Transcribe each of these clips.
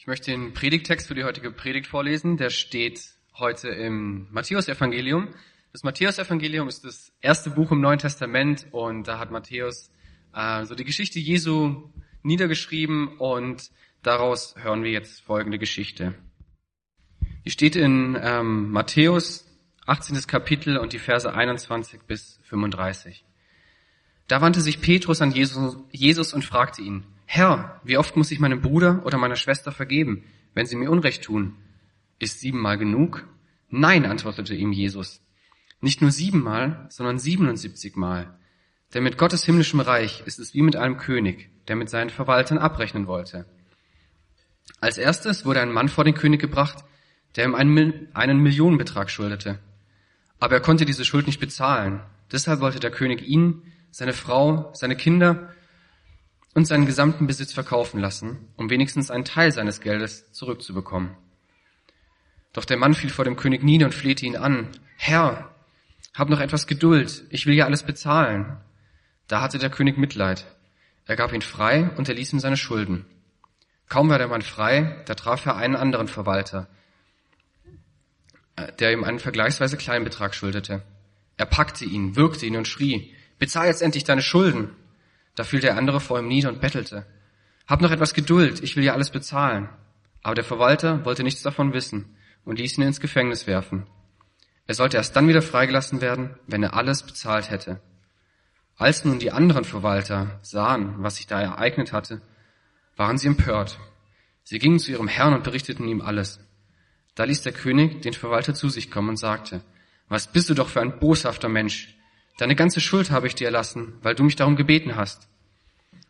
Ich möchte den Predigtext für die heutige Predigt vorlesen. Der steht heute im Matthäusevangelium. Das Matthäusevangelium ist das erste Buch im Neuen Testament und da hat Matthäus äh, so die Geschichte Jesu niedergeschrieben und daraus hören wir jetzt folgende Geschichte. Die steht in ähm, Matthäus 18. Kapitel und die Verse 21 bis 35. Da wandte sich Petrus an Jesus, Jesus und fragte ihn, Herr, wie oft muss ich meinem Bruder oder meiner Schwester vergeben, wenn sie mir Unrecht tun? Ist siebenmal genug? Nein, antwortete ihm Jesus. Nicht nur siebenmal, sondern siebenundsiebzigmal. Denn mit Gottes himmlischem Reich ist es wie mit einem König, der mit seinen Verwaltern abrechnen wollte. Als erstes wurde ein Mann vor den König gebracht, der ihm einen, einen Millionenbetrag schuldete. Aber er konnte diese Schuld nicht bezahlen. Deshalb wollte der König ihn, seine Frau, seine Kinder und seinen gesamten Besitz verkaufen lassen, um wenigstens einen Teil seines Geldes zurückzubekommen. Doch der Mann fiel vor dem König nieder und flehte ihn an. Herr, hab noch etwas Geduld, ich will ja alles bezahlen. Da hatte der König Mitleid. Er gab ihn frei und erließ ihm seine Schulden. Kaum war der Mann frei, da traf er einen anderen Verwalter, äh, der ihm einen vergleichsweise kleinen Betrag schuldete. Er packte ihn, würgte ihn und schrie, bezahl jetzt endlich deine Schulden. Da fiel der andere vor ihm nieder und bettelte. Hab noch etwas Geduld, ich will ja alles bezahlen. Aber der Verwalter wollte nichts davon wissen und ließ ihn ins Gefängnis werfen. Er sollte erst dann wieder freigelassen werden, wenn er alles bezahlt hätte. Als nun die anderen Verwalter sahen, was sich da ereignet hatte, waren sie empört. Sie gingen zu ihrem Herrn und berichteten ihm alles. Da ließ der König den Verwalter zu sich kommen und sagte, was bist du doch für ein boshafter Mensch? Deine ganze Schuld habe ich dir erlassen, weil du mich darum gebeten hast.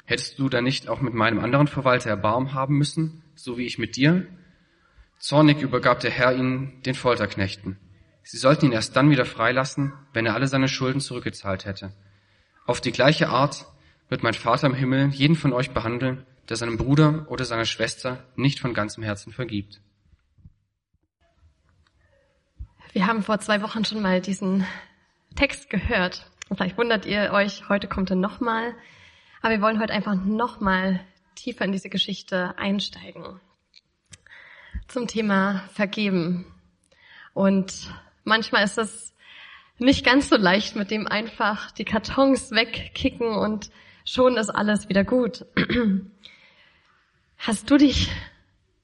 Hättest du da nicht auch mit meinem anderen Verwalter Erbarm haben müssen, so wie ich mit dir? Zornig übergab der Herr ihnen den Folterknechten. Sie sollten ihn erst dann wieder freilassen, wenn er alle seine Schulden zurückgezahlt hätte. Auf die gleiche Art wird mein Vater im Himmel jeden von euch behandeln, der seinem Bruder oder seiner Schwester nicht von ganzem Herzen vergibt. Wir haben vor zwei Wochen schon mal diesen Text gehört. Und vielleicht wundert ihr euch, heute kommt er nochmal. Aber wir wollen heute einfach nochmal tiefer in diese Geschichte einsteigen. Zum Thema Vergeben. Und manchmal ist es nicht ganz so leicht, mit dem einfach die Kartons wegkicken und schon ist alles wieder gut. Hast du dich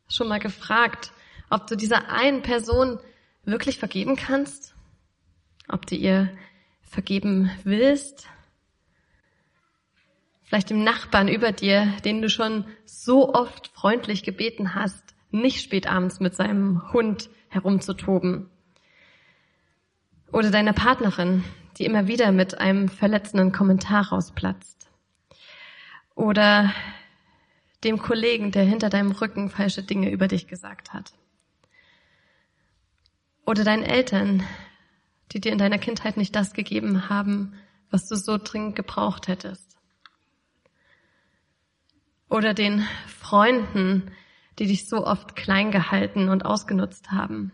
schon mal gefragt, ob du dieser einen Person wirklich vergeben kannst? Ob du ihr vergeben willst. Vielleicht dem Nachbarn über dir, den du schon so oft freundlich gebeten hast, nicht spät abends mit seinem Hund herumzutoben. Oder deiner Partnerin, die immer wieder mit einem verletzenden Kommentar rausplatzt. Oder dem Kollegen, der hinter deinem Rücken falsche Dinge über dich gesagt hat. Oder deinen Eltern, die dir in deiner Kindheit nicht das gegeben haben, was du so dringend gebraucht hättest. Oder den Freunden, die dich so oft klein gehalten und ausgenutzt haben.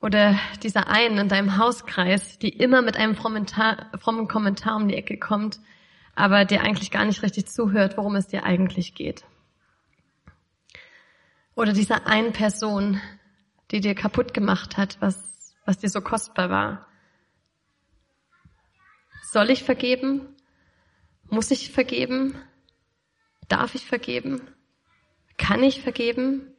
Oder dieser einen in deinem Hauskreis, die immer mit einem frommen, frommen Kommentar um die Ecke kommt, aber dir eigentlich gar nicht richtig zuhört, worum es dir eigentlich geht. Oder dieser einen Person, die dir kaputt gemacht hat, was was dir so kostbar war. Soll ich vergeben? Muss ich vergeben? Darf ich vergeben? Kann ich vergeben?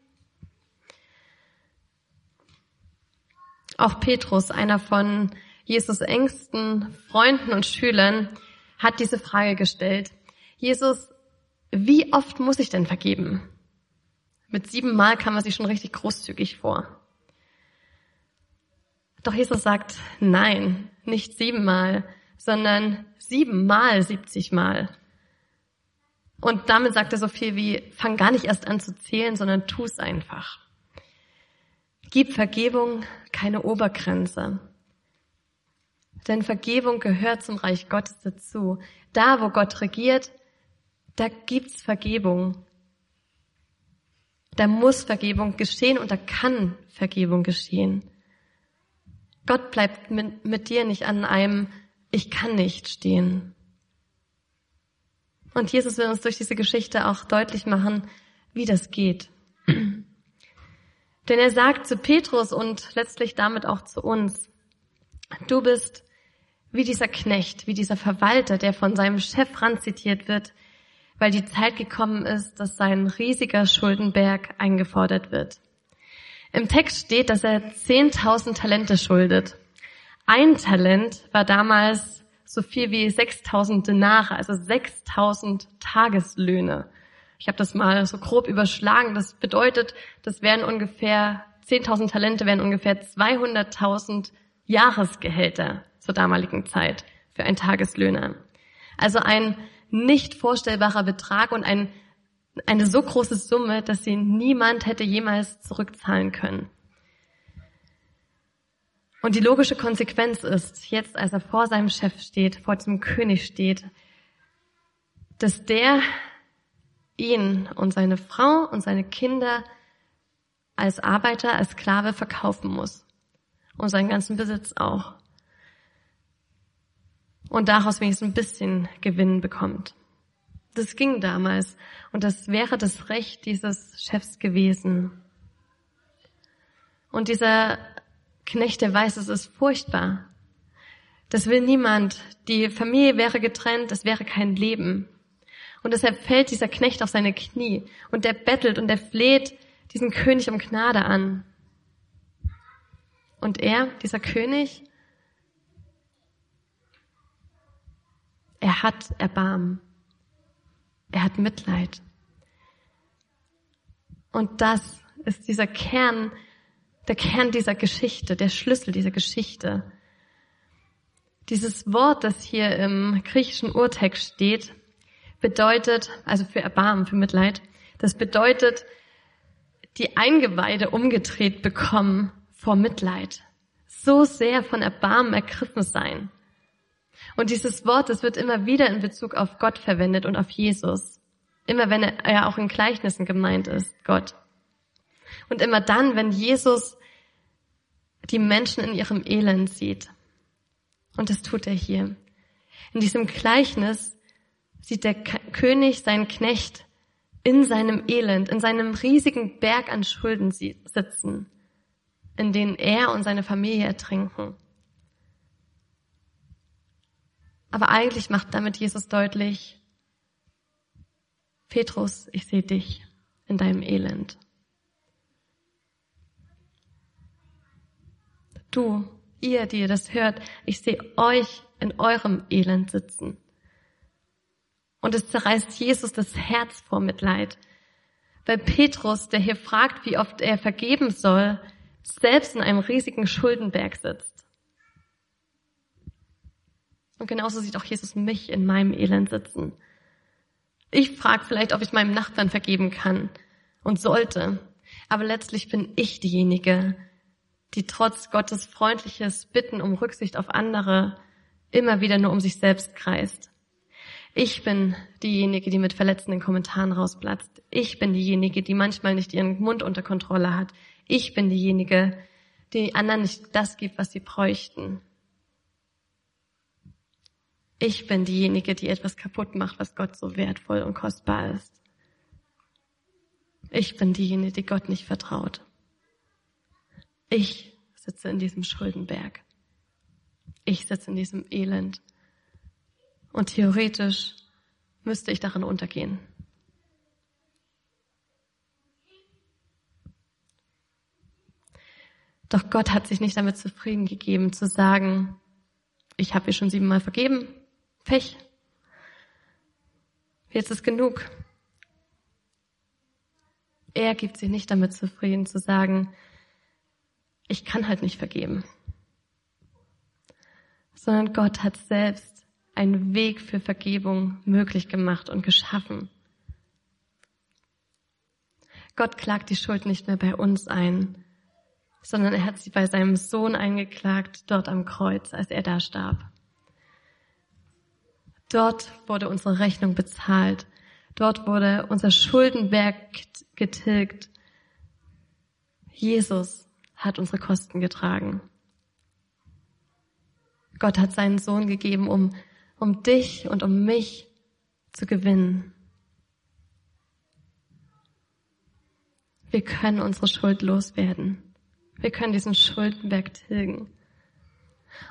Auch Petrus, einer von Jesus engsten Freunden und Schülern, hat diese Frage gestellt. Jesus, wie oft muss ich denn vergeben? Mit sieben Mal kam er sich schon richtig großzügig vor. Doch Jesus sagt, nein, nicht siebenmal, sondern siebenmal, siebzigmal. Und damit sagt er so viel wie, fang gar nicht erst an zu zählen, sondern tu es einfach. Gib Vergebung keine Obergrenze. Denn Vergebung gehört zum Reich Gottes dazu. Da, wo Gott regiert, da gibt's Vergebung. Da muss Vergebung geschehen und da kann Vergebung geschehen. Gott bleibt mit, mit dir nicht an einem Ich kann nicht stehen. Und Jesus will uns durch diese Geschichte auch deutlich machen, wie das geht. Denn er sagt zu Petrus und letztlich damit auch zu uns, du bist wie dieser Knecht, wie dieser Verwalter, der von seinem Chef ranzitiert wird, weil die Zeit gekommen ist, dass sein riesiger Schuldenberg eingefordert wird. Im Text steht, dass er 10.000 Talente schuldet. Ein Talent war damals so viel wie 6.000 Denare, also 6.000 Tageslöhne. Ich habe das mal so grob überschlagen. Das bedeutet, das wären ungefähr 10.000 Talente wären ungefähr 200.000 Jahresgehälter zur damaligen Zeit für einen Tageslöhner. Also ein nicht vorstellbarer Betrag und ein, eine so große Summe, dass sie niemand hätte jemals zurückzahlen können. Und die logische Konsequenz ist, jetzt als er vor seinem Chef steht, vor dem König steht, dass der ihn und seine Frau und seine Kinder als Arbeiter, als Sklave verkaufen muss. Und seinen ganzen Besitz auch und daraus wenigstens ein bisschen Gewinn bekommt. Das ging damals und das wäre das Recht dieses Chefs gewesen. Und dieser Knecht, der weiß, es ist furchtbar. Das will niemand. Die Familie wäre getrennt, es wäre kein Leben. Und deshalb fällt dieser Knecht auf seine Knie und der bettelt und der fleht diesen König um Gnade an. Und er, dieser König, Er hat Erbarmen. Er hat Mitleid. Und das ist dieser Kern, der Kern dieser Geschichte, der Schlüssel dieser Geschichte. Dieses Wort, das hier im griechischen Urtext steht, bedeutet, also für Erbarmen, für Mitleid, das bedeutet, die Eingeweide umgedreht bekommen vor Mitleid. So sehr von Erbarmen ergriffen sein. Und dieses Wort, das wird immer wieder in Bezug auf Gott verwendet und auf Jesus. Immer wenn er auch in Gleichnissen gemeint ist, Gott. Und immer dann, wenn Jesus die Menschen in ihrem Elend sieht. Und das tut er hier. In diesem Gleichnis sieht der König seinen Knecht in seinem Elend, in seinem riesigen Berg an Schulden sitzen, in denen er und seine Familie ertrinken. Aber eigentlich macht damit Jesus deutlich, Petrus, ich sehe dich in deinem Elend. Du, ihr, die ihr das hört, ich sehe euch in eurem Elend sitzen. Und es zerreißt Jesus das Herz vor Mitleid. Weil Petrus, der hier fragt, wie oft er vergeben soll, selbst in einem riesigen Schuldenberg sitzt. Und genauso sieht auch Jesus mich in meinem Elend sitzen. Ich frage vielleicht, ob ich meinem Nachbarn vergeben kann und sollte. Aber letztlich bin ich diejenige, die trotz Gottes freundliches Bitten um Rücksicht auf andere immer wieder nur um sich selbst kreist. Ich bin diejenige, die mit verletzenden Kommentaren rausplatzt. Ich bin diejenige, die manchmal nicht ihren Mund unter Kontrolle hat. Ich bin diejenige, die anderen nicht das gibt, was sie bräuchten. Ich bin diejenige, die etwas kaputt macht, was Gott so wertvoll und kostbar ist. Ich bin diejenige, die Gott nicht vertraut. Ich sitze in diesem Schuldenberg. Ich sitze in diesem Elend. Und theoretisch müsste ich darin untergehen. Doch Gott hat sich nicht damit zufrieden gegeben zu sagen, ich habe ihr schon siebenmal vergeben, Pech. Jetzt ist genug. Er gibt sich nicht damit zufrieden zu sagen, ich kann halt nicht vergeben. Sondern Gott hat selbst einen Weg für Vergebung möglich gemacht und geschaffen. Gott klagt die Schuld nicht mehr bei uns ein, sondern er hat sie bei seinem Sohn eingeklagt, dort am Kreuz, als er da starb. Dort wurde unsere Rechnung bezahlt. Dort wurde unser Schuldenberg getilgt. Jesus hat unsere Kosten getragen. Gott hat seinen Sohn gegeben, um, um dich und um mich zu gewinnen. Wir können unsere Schuld loswerden. Wir können diesen Schuldenberg tilgen.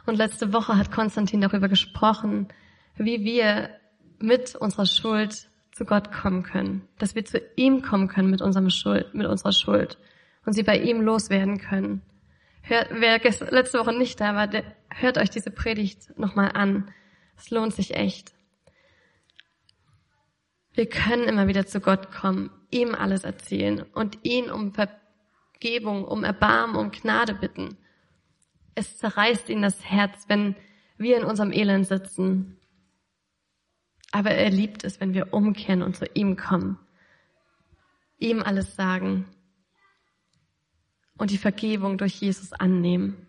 Und letzte Woche hat Konstantin darüber gesprochen, wie wir mit unserer Schuld zu Gott kommen können, dass wir zu ihm kommen können mit unserem Schuld, mit unserer Schuld und sie bei ihm loswerden können. Hört, wer letzte Woche nicht da war, der, hört euch diese Predigt nochmal an. Es lohnt sich echt. Wir können immer wieder zu Gott kommen, ihm alles erzählen und ihn um Vergebung, um Erbarmen, um Gnade bitten. Es zerreißt ihn das Herz, wenn wir in unserem Elend sitzen. Aber er liebt es, wenn wir umkehren und zu ihm kommen, ihm alles sagen und die Vergebung durch Jesus annehmen.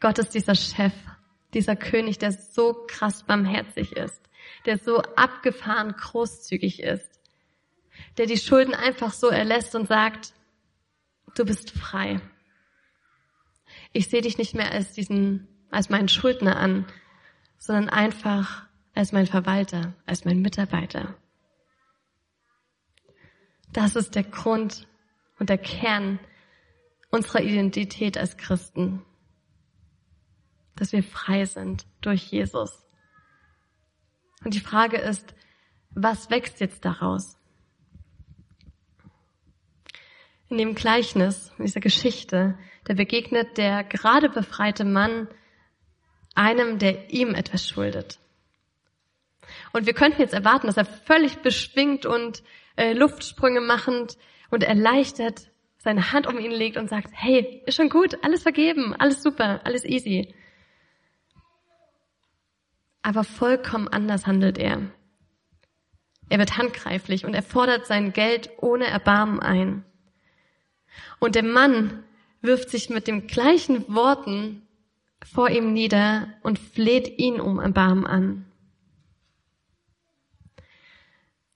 Gott ist dieser Chef, dieser König, der so krass barmherzig ist, der so abgefahren großzügig ist, der die Schulden einfach so erlässt und sagt, du bist frei. Ich sehe dich nicht mehr als diesen, als meinen Schuldner an, sondern einfach als mein Verwalter, als mein Mitarbeiter. Das ist der Grund und der Kern unserer Identität als Christen dass wir frei sind durch Jesus. Und die Frage ist, was wächst jetzt daraus? In dem Gleichnis, in dieser Geschichte, da begegnet der gerade befreite Mann einem, der ihm etwas schuldet. Und wir könnten jetzt erwarten, dass er völlig beschwingt und äh, Luftsprünge machend und erleichtert seine Hand um ihn legt und sagt, hey, ist schon gut, alles vergeben, alles super, alles easy. Aber vollkommen anders handelt er. Er wird handgreiflich und er fordert sein Geld ohne Erbarmen ein. Und der Mann wirft sich mit den gleichen Worten vor ihm nieder und fleht ihn um Erbarmen an.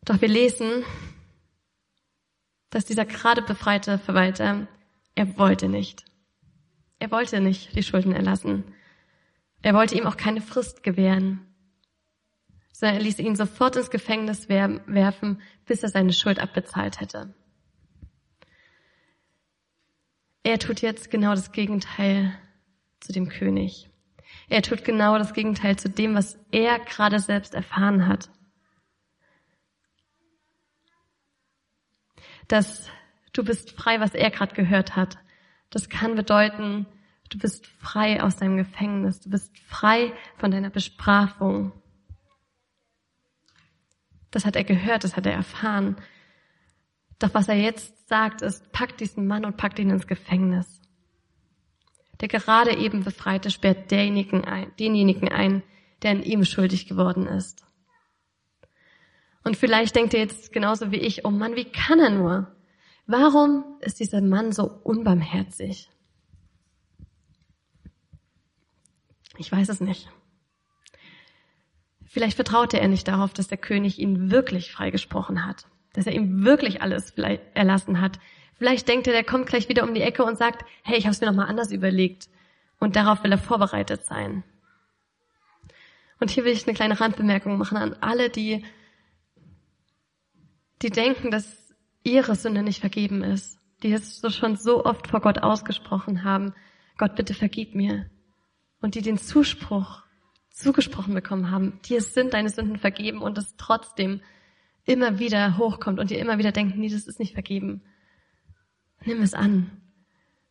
Doch wir lesen, dass dieser gerade befreite Verwalter, er wollte nicht. Er wollte nicht die Schulden erlassen. Er wollte ihm auch keine Frist gewähren, sondern er ließ ihn sofort ins Gefängnis werfen, bis er seine Schuld abbezahlt hätte. Er tut jetzt genau das Gegenteil zu dem König. Er tut genau das Gegenteil zu dem, was er gerade selbst erfahren hat. Dass du bist frei, was er gerade gehört hat. Das kann bedeuten, Du bist frei aus deinem Gefängnis. Du bist frei von deiner Bestrafung. Das hat er gehört, das hat er erfahren. Doch was er jetzt sagt, ist, packt diesen Mann und packt ihn ins Gefängnis. Der gerade eben Befreite sperrt denjenigen ein, denjenigen ein, der an ihm schuldig geworden ist. Und vielleicht denkt ihr jetzt genauso wie ich, oh Mann, wie kann er nur? Warum ist dieser Mann so unbarmherzig? Ich weiß es nicht. Vielleicht vertraute er nicht darauf, dass der König ihn wirklich freigesprochen hat, dass er ihm wirklich alles erlassen hat. Vielleicht denkt er, der kommt gleich wieder um die Ecke und sagt, hey, ich habe es mir nochmal anders überlegt. Und darauf will er vorbereitet sein. Und hier will ich eine kleine Randbemerkung machen an alle, die, die denken, dass ihre Sünde nicht vergeben ist, die es schon so oft vor Gott ausgesprochen haben. Gott, bitte vergib mir und die den Zuspruch zugesprochen bekommen haben, dir sind deine Sünden vergeben und es trotzdem immer wieder hochkommt und dir immer wieder denken, nee, das ist nicht vergeben. Nimm es an.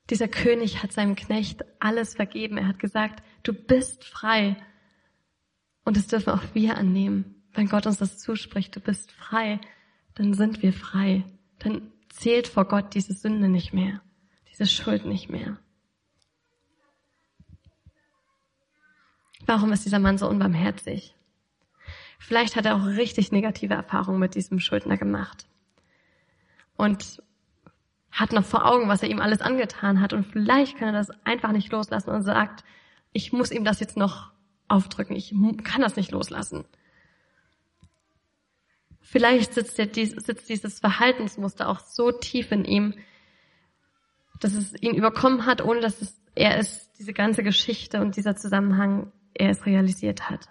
Dieser König hat seinem Knecht alles vergeben. Er hat gesagt, du bist frei. Und das dürfen auch wir annehmen. Wenn Gott uns das zuspricht, du bist frei, dann sind wir frei. Dann zählt vor Gott diese Sünde nicht mehr, diese Schuld nicht mehr. Warum ist dieser Mann so unbarmherzig? Vielleicht hat er auch richtig negative Erfahrungen mit diesem Schuldner gemacht. Und hat noch vor Augen, was er ihm alles angetan hat. Und vielleicht kann er das einfach nicht loslassen und sagt, ich muss ihm das jetzt noch aufdrücken. Ich kann das nicht loslassen. Vielleicht sitzt, der, sitzt dieses Verhaltensmuster auch so tief in ihm, dass es ihn überkommen hat, ohne dass es, er es, diese ganze Geschichte und dieser Zusammenhang er es realisiert hat.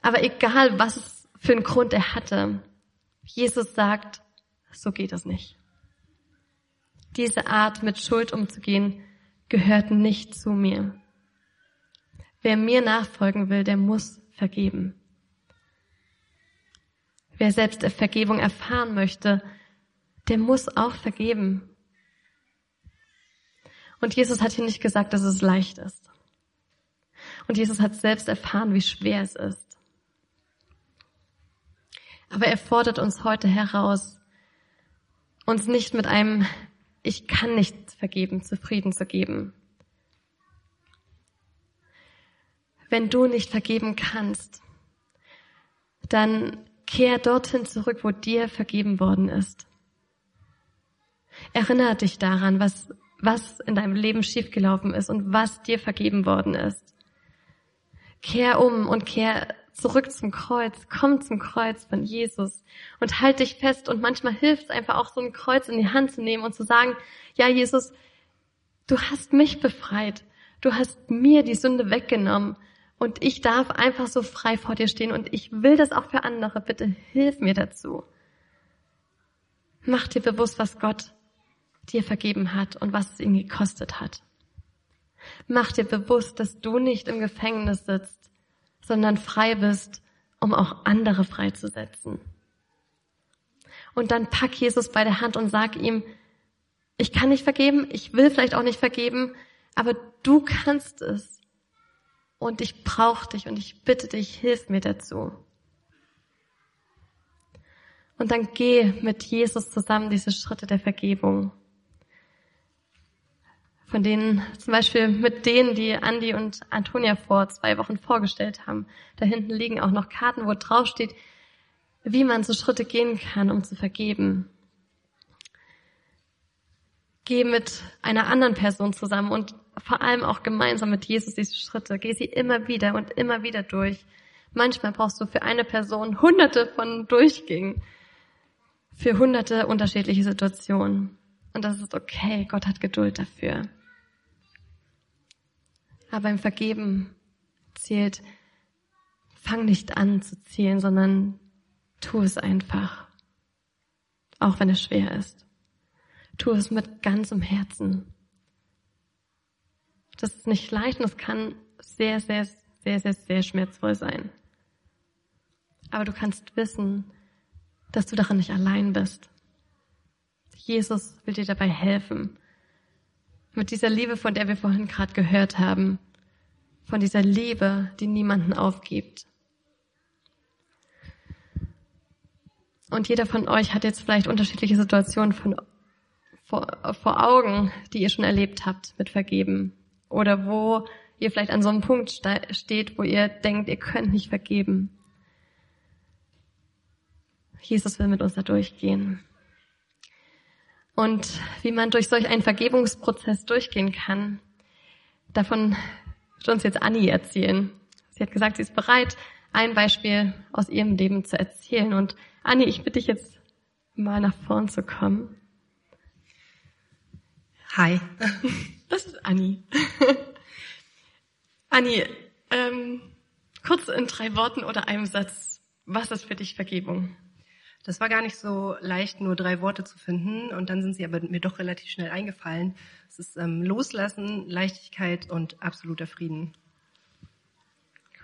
Aber egal, was für einen Grund er hatte, Jesus sagt, so geht es nicht. Diese Art, mit Schuld umzugehen, gehört nicht zu mir. Wer mir nachfolgen will, der muss vergeben. Wer selbst Vergebung erfahren möchte, der muss auch vergeben. Und Jesus hat hier nicht gesagt, dass es leicht ist. Und Jesus hat selbst erfahren, wie schwer es ist. Aber er fordert uns heute heraus, uns nicht mit einem Ich kann nicht vergeben zufrieden zu geben. Wenn du nicht vergeben kannst, dann kehr dorthin zurück, wo dir vergeben worden ist. Erinnere dich daran, was, was in deinem Leben schiefgelaufen ist und was dir vergeben worden ist. Kehr um und kehr zurück zum Kreuz. Komm zum Kreuz von Jesus und halt dich fest. Und manchmal hilft es einfach auch so ein Kreuz in die Hand zu nehmen und zu sagen, ja Jesus, du hast mich befreit. Du hast mir die Sünde weggenommen. Und ich darf einfach so frei vor dir stehen und ich will das auch für andere. Bitte hilf mir dazu. Mach dir bewusst, was Gott dir vergeben hat und was es ihm gekostet hat. Mach dir bewusst, dass du nicht im Gefängnis sitzt, sondern frei bist, um auch andere freizusetzen. Und dann pack Jesus bei der Hand und sag ihm, ich kann nicht vergeben, ich will vielleicht auch nicht vergeben, aber du kannst es. Und ich brauche dich und ich bitte dich, hilf mir dazu. Und dann geh mit Jesus zusammen diese Schritte der Vergebung von denen zum Beispiel mit denen, die Andi und Antonia vor zwei Wochen vorgestellt haben. Da hinten liegen auch noch Karten, wo drauf steht, wie man so Schritte gehen kann, um zu vergeben. Geh mit einer anderen Person zusammen und vor allem auch gemeinsam mit Jesus diese Schritte. Geh sie immer wieder und immer wieder durch. Manchmal brauchst du für eine Person hunderte von Durchgängen, für hunderte unterschiedliche Situationen. Und das ist okay. Gott hat Geduld dafür. Aber beim Vergeben zählt, fang nicht an zu zählen, sondern tu es einfach. Auch wenn es schwer ist. Tu es mit ganzem Herzen. Das ist nicht leicht und es kann sehr, sehr, sehr, sehr, sehr schmerzvoll sein. Aber du kannst wissen, dass du darin nicht allein bist. Jesus will dir dabei helfen. Mit dieser Liebe, von der wir vorhin gerade gehört haben. Von dieser Liebe, die niemanden aufgibt. Und jeder von euch hat jetzt vielleicht unterschiedliche Situationen von, vor, vor Augen, die ihr schon erlebt habt mit Vergeben. Oder wo ihr vielleicht an so einem Punkt steht, wo ihr denkt, ihr könnt nicht vergeben. Jesus will mit uns da durchgehen. Und wie man durch solch einen Vergebungsprozess durchgehen kann, davon wird uns jetzt Anni erzählen. Sie hat gesagt, sie ist bereit, ein Beispiel aus ihrem Leben zu erzählen. Und Anni, ich bitte dich jetzt mal nach vorn zu kommen. Hi. Das ist Anni. Anni, ähm, kurz in drei Worten oder einem Satz, was ist für dich Vergebung? Das war gar nicht so leicht, nur drei Worte zu finden. Und dann sind sie aber mir doch relativ schnell eingefallen. Es ist ähm, Loslassen, Leichtigkeit und absoluter Frieden.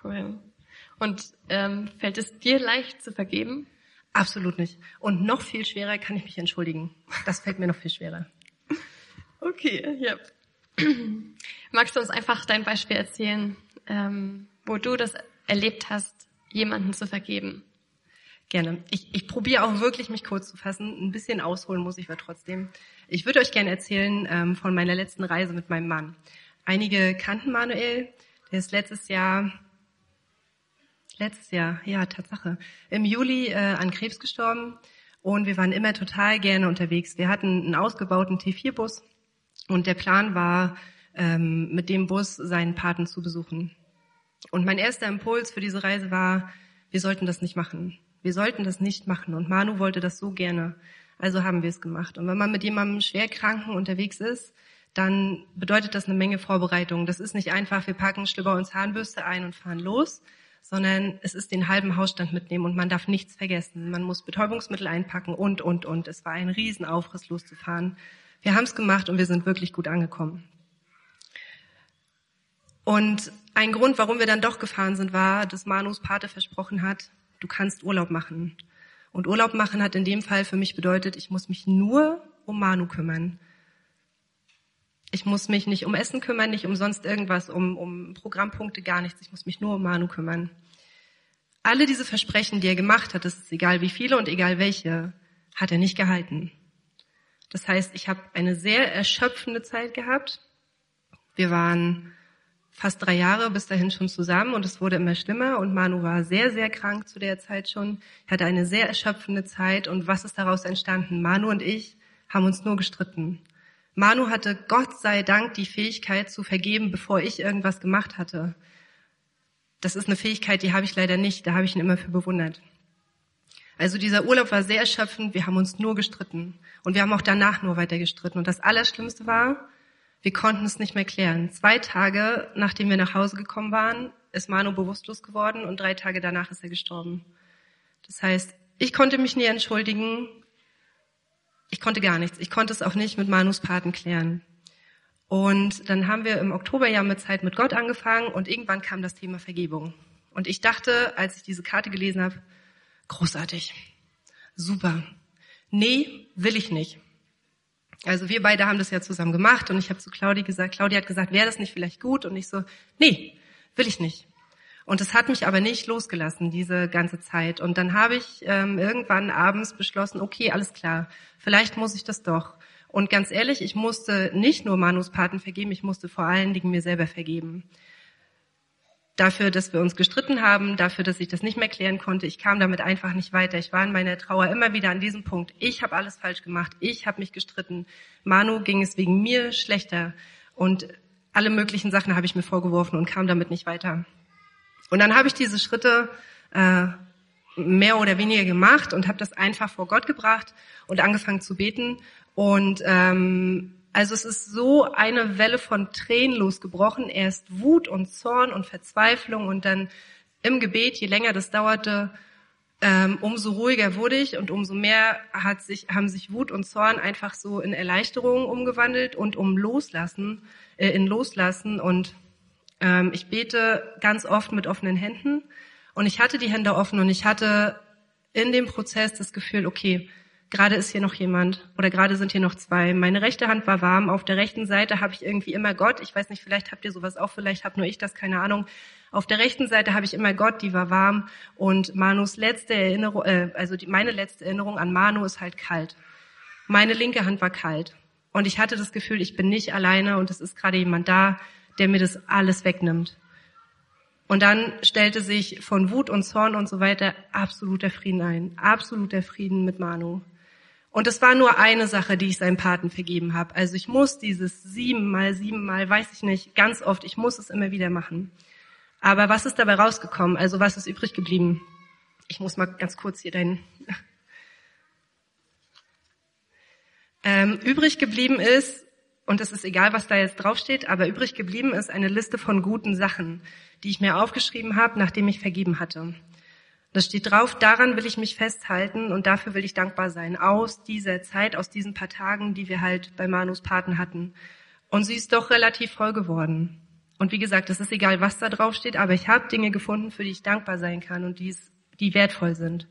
Cool. Und ähm, fällt es dir leicht zu vergeben? Absolut nicht. Und noch viel schwerer kann ich mich entschuldigen. Das fällt mir noch viel schwerer. Okay, ja. Magst du uns einfach dein Beispiel erzählen, ähm, wo du das erlebt hast, jemanden zu vergeben? Gerne. Ich, ich probiere auch wirklich, mich kurz zu fassen. Ein bisschen ausholen muss ich aber trotzdem. Ich würde euch gerne erzählen ähm, von meiner letzten Reise mit meinem Mann. Einige kannten Manuel. Der ist letztes Jahr, letztes Jahr, ja, Tatsache, im Juli äh, an Krebs gestorben. Und wir waren immer total gerne unterwegs. Wir hatten einen ausgebauten T4-Bus und der Plan war, ähm, mit dem Bus seinen Paten zu besuchen. Und mein erster Impuls für diese Reise war, wir sollten das nicht machen. Wir sollten das nicht machen. Und Manu wollte das so gerne. Also haben wir es gemacht. Und wenn man mit jemandem Schwerkranken unterwegs ist, dann bedeutet das eine Menge Vorbereitung. Das ist nicht einfach, wir packen Schlüpper und Zahnbürste ein und fahren los, sondern es ist den halben Hausstand mitnehmen und man darf nichts vergessen. Man muss Betäubungsmittel einpacken und, und, und. Es war ein Riesenaufriss loszufahren. Wir haben es gemacht und wir sind wirklich gut angekommen. Und ein Grund, warum wir dann doch gefahren sind, war, dass Manus Pate versprochen hat, du kannst Urlaub machen. Und Urlaub machen hat in dem Fall für mich bedeutet, ich muss mich nur um Manu kümmern. Ich muss mich nicht um Essen kümmern, nicht um sonst irgendwas, um, um Programmpunkte, gar nichts. Ich muss mich nur um Manu kümmern. Alle diese Versprechen, die er gemacht hat, das ist egal wie viele und egal welche, hat er nicht gehalten. Das heißt, ich habe eine sehr erschöpfende Zeit gehabt. Wir waren fast drei Jahre bis dahin schon zusammen und es wurde immer schlimmer und Manu war sehr, sehr krank zu der Zeit schon. Er hatte eine sehr erschöpfende Zeit und was ist daraus entstanden? Manu und ich haben uns nur gestritten. Manu hatte Gott sei Dank die Fähigkeit zu vergeben, bevor ich irgendwas gemacht hatte. Das ist eine Fähigkeit, die habe ich leider nicht. Da habe ich ihn immer für bewundert. Also dieser Urlaub war sehr erschöpfend. Wir haben uns nur gestritten. Und wir haben auch danach nur weiter gestritten. Und das Allerschlimmste war, wir konnten es nicht mehr klären. Zwei Tage, nachdem wir nach Hause gekommen waren, ist Manu bewusstlos geworden und drei Tage danach ist er gestorben. Das heißt, ich konnte mich nie entschuldigen. Ich konnte gar nichts. Ich konnte es auch nicht mit Manus Paten klären. Und dann haben wir im Oktober ja mit Zeit mit Gott angefangen und irgendwann kam das Thema Vergebung. Und ich dachte, als ich diese Karte gelesen habe, großartig, super. Nee, will ich nicht. Also wir beide haben das ja zusammen gemacht und ich habe zu Claudia gesagt, Claudia hat gesagt, wäre das nicht vielleicht gut? Und ich so, nee, will ich nicht. Und es hat mich aber nicht losgelassen, diese ganze Zeit. Und dann habe ich ähm, irgendwann abends beschlossen, okay, alles klar, vielleicht muss ich das doch. Und ganz ehrlich, ich musste nicht nur Manus Paten vergeben, ich musste vor allen Dingen mir selber vergeben dafür, dass wir uns gestritten haben, dafür, dass ich das nicht mehr klären konnte. Ich kam damit einfach nicht weiter. Ich war in meiner Trauer immer wieder an diesem Punkt. Ich habe alles falsch gemacht. Ich habe mich gestritten. Manu ging es wegen mir schlechter. Und alle möglichen Sachen habe ich mir vorgeworfen und kam damit nicht weiter. Und dann habe ich diese Schritte äh, mehr oder weniger gemacht und habe das einfach vor Gott gebracht und angefangen zu beten. Und ähm, also es ist so eine Welle von Tränen losgebrochen. Erst Wut und Zorn und Verzweiflung und dann im Gebet, je länger das dauerte, ähm, umso ruhiger wurde ich und umso mehr hat sich, haben sich Wut und Zorn einfach so in Erleichterung umgewandelt und um Loslassen, äh, in Loslassen. Und ähm, ich bete ganz oft mit offenen Händen. Und ich hatte die Hände offen und ich hatte in dem Prozess das Gefühl, okay, gerade ist hier noch jemand oder gerade sind hier noch zwei. Meine rechte Hand war warm, auf der rechten Seite habe ich irgendwie immer Gott. Ich weiß nicht, vielleicht habt ihr sowas auch, vielleicht habt nur ich das, keine Ahnung. Auf der rechten Seite habe ich immer Gott, die war warm und Manus letzte Erinnerung, äh, also die, meine letzte Erinnerung an Manu ist halt kalt. Meine linke Hand war kalt und ich hatte das Gefühl, ich bin nicht alleine und es ist gerade jemand da, der mir das alles wegnimmt. Und dann stellte sich von Wut und Zorn und so weiter absoluter Frieden ein. Absoluter Frieden mit Manu. Und es war nur eine Sache, die ich seinem Paten vergeben habe. Also ich muss dieses siebenmal, siebenmal, weiß ich nicht, ganz oft, ich muss es immer wieder machen. Aber was ist dabei rausgekommen? Also was ist übrig geblieben? Ich muss mal ganz kurz hier deinen. Ähm, übrig geblieben ist, und es ist egal, was da jetzt draufsteht, aber übrig geblieben ist eine Liste von guten Sachen, die ich mir aufgeschrieben habe, nachdem ich vergeben hatte. Das steht drauf, daran will ich mich festhalten und dafür will ich dankbar sein. Aus dieser Zeit, aus diesen paar Tagen, die wir halt bei Manus Paten hatten. Und sie ist doch relativ voll geworden. Und wie gesagt, es ist egal, was da drauf steht, aber ich habe Dinge gefunden, für die ich dankbar sein kann und die, die wertvoll sind.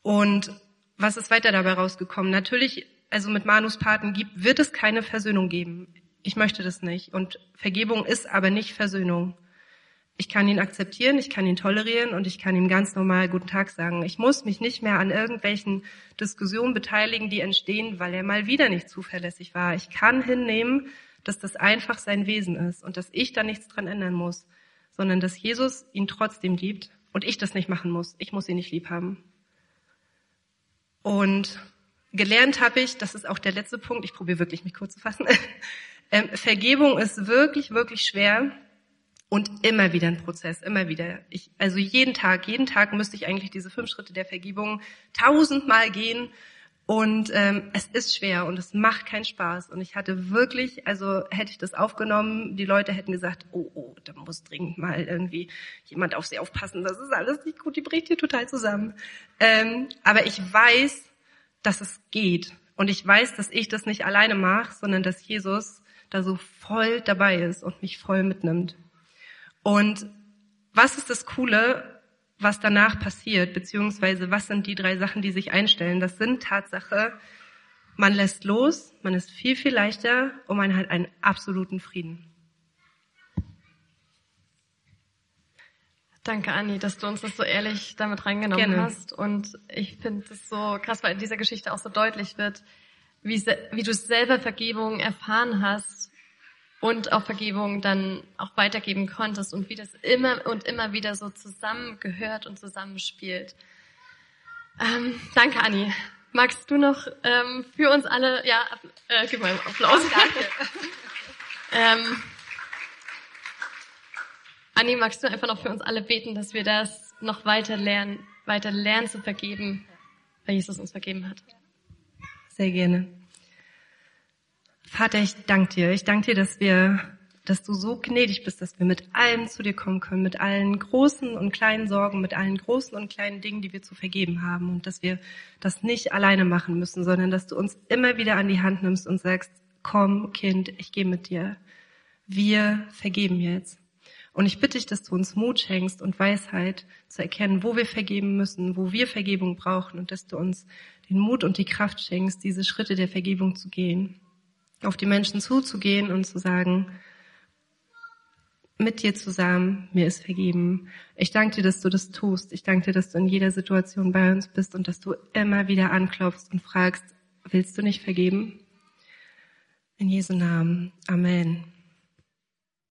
Und was ist weiter dabei rausgekommen? Natürlich, also mit Manus Paten gibt, wird es keine Versöhnung geben. Ich möchte das nicht. Und Vergebung ist aber nicht Versöhnung. Ich kann ihn akzeptieren, ich kann ihn tolerieren und ich kann ihm ganz normal guten Tag sagen. Ich muss mich nicht mehr an irgendwelchen Diskussionen beteiligen, die entstehen, weil er mal wieder nicht zuverlässig war. Ich kann hinnehmen, dass das einfach sein Wesen ist und dass ich da nichts dran ändern muss, sondern dass Jesus ihn trotzdem liebt und ich das nicht machen muss. Ich muss ihn nicht lieb haben. Und gelernt habe ich, das ist auch der letzte Punkt, ich probiere wirklich mich kurz zu fassen, ähm, Vergebung ist wirklich, wirklich schwer und immer wieder ein Prozess, immer wieder. Ich, also jeden Tag, jeden Tag müsste ich eigentlich diese fünf Schritte der Vergebung tausendmal gehen, Und ähm, es ist schwer und es macht keinen Spaß. Und ich hatte wirklich, also hätte ich das aufgenommen, die Leute hätten gesagt, oh, oh, da muss dringend mal irgendwie jemand auf sie aufpassen. Das ist alles nicht gut, die bricht hier total zusammen. Ähm, aber ich weiß, dass es geht. Und ich weiß, dass ich das nicht alleine mache, sondern dass Jesus da so voll dabei ist und mich voll mitnimmt. Und was ist das Coole? was danach passiert, beziehungsweise was sind die drei Sachen, die sich einstellen. Das sind Tatsache, man lässt los, man ist viel, viel leichter und man hat einen absoluten Frieden. Danke, Anni, dass du uns das so ehrlich damit reingenommen Gerne. hast. Und ich finde es so krass, weil in dieser Geschichte auch so deutlich wird, wie, wie du selber Vergebung erfahren hast und auch Vergebung dann auch weitergeben konntest und wie das immer und immer wieder so zusammengehört und zusammenspielt. Ähm, danke, Anni. Magst du noch ähm, für uns alle, ja, äh, gib mal einen Applaus. danke. ähm, Anni, magst du einfach noch für uns alle beten, dass wir das noch weiter lernen, weiter lernen zu vergeben, weil Jesus uns vergeben hat? Sehr gerne. Vater, ich danke dir. Ich danke dir, dass wir, dass du so gnädig bist, dass wir mit allem zu dir kommen können, mit allen großen und kleinen Sorgen, mit allen großen und kleinen Dingen, die wir zu vergeben haben und dass wir das nicht alleine machen müssen, sondern dass du uns immer wieder an die Hand nimmst und sagst, komm, Kind, ich gehe mit dir. Wir vergeben jetzt. Und ich bitte dich, dass du uns Mut schenkst und Weisheit zu erkennen, wo wir vergeben müssen, wo wir Vergebung brauchen und dass du uns den Mut und die Kraft schenkst, diese Schritte der Vergebung zu gehen auf die Menschen zuzugehen und zu sagen, mit dir zusammen, mir ist vergeben. Ich danke dir, dass du das tust. Ich danke dir, dass du in jeder Situation bei uns bist und dass du immer wieder anklopfst und fragst, willst du nicht vergeben? In Jesu Namen. Amen.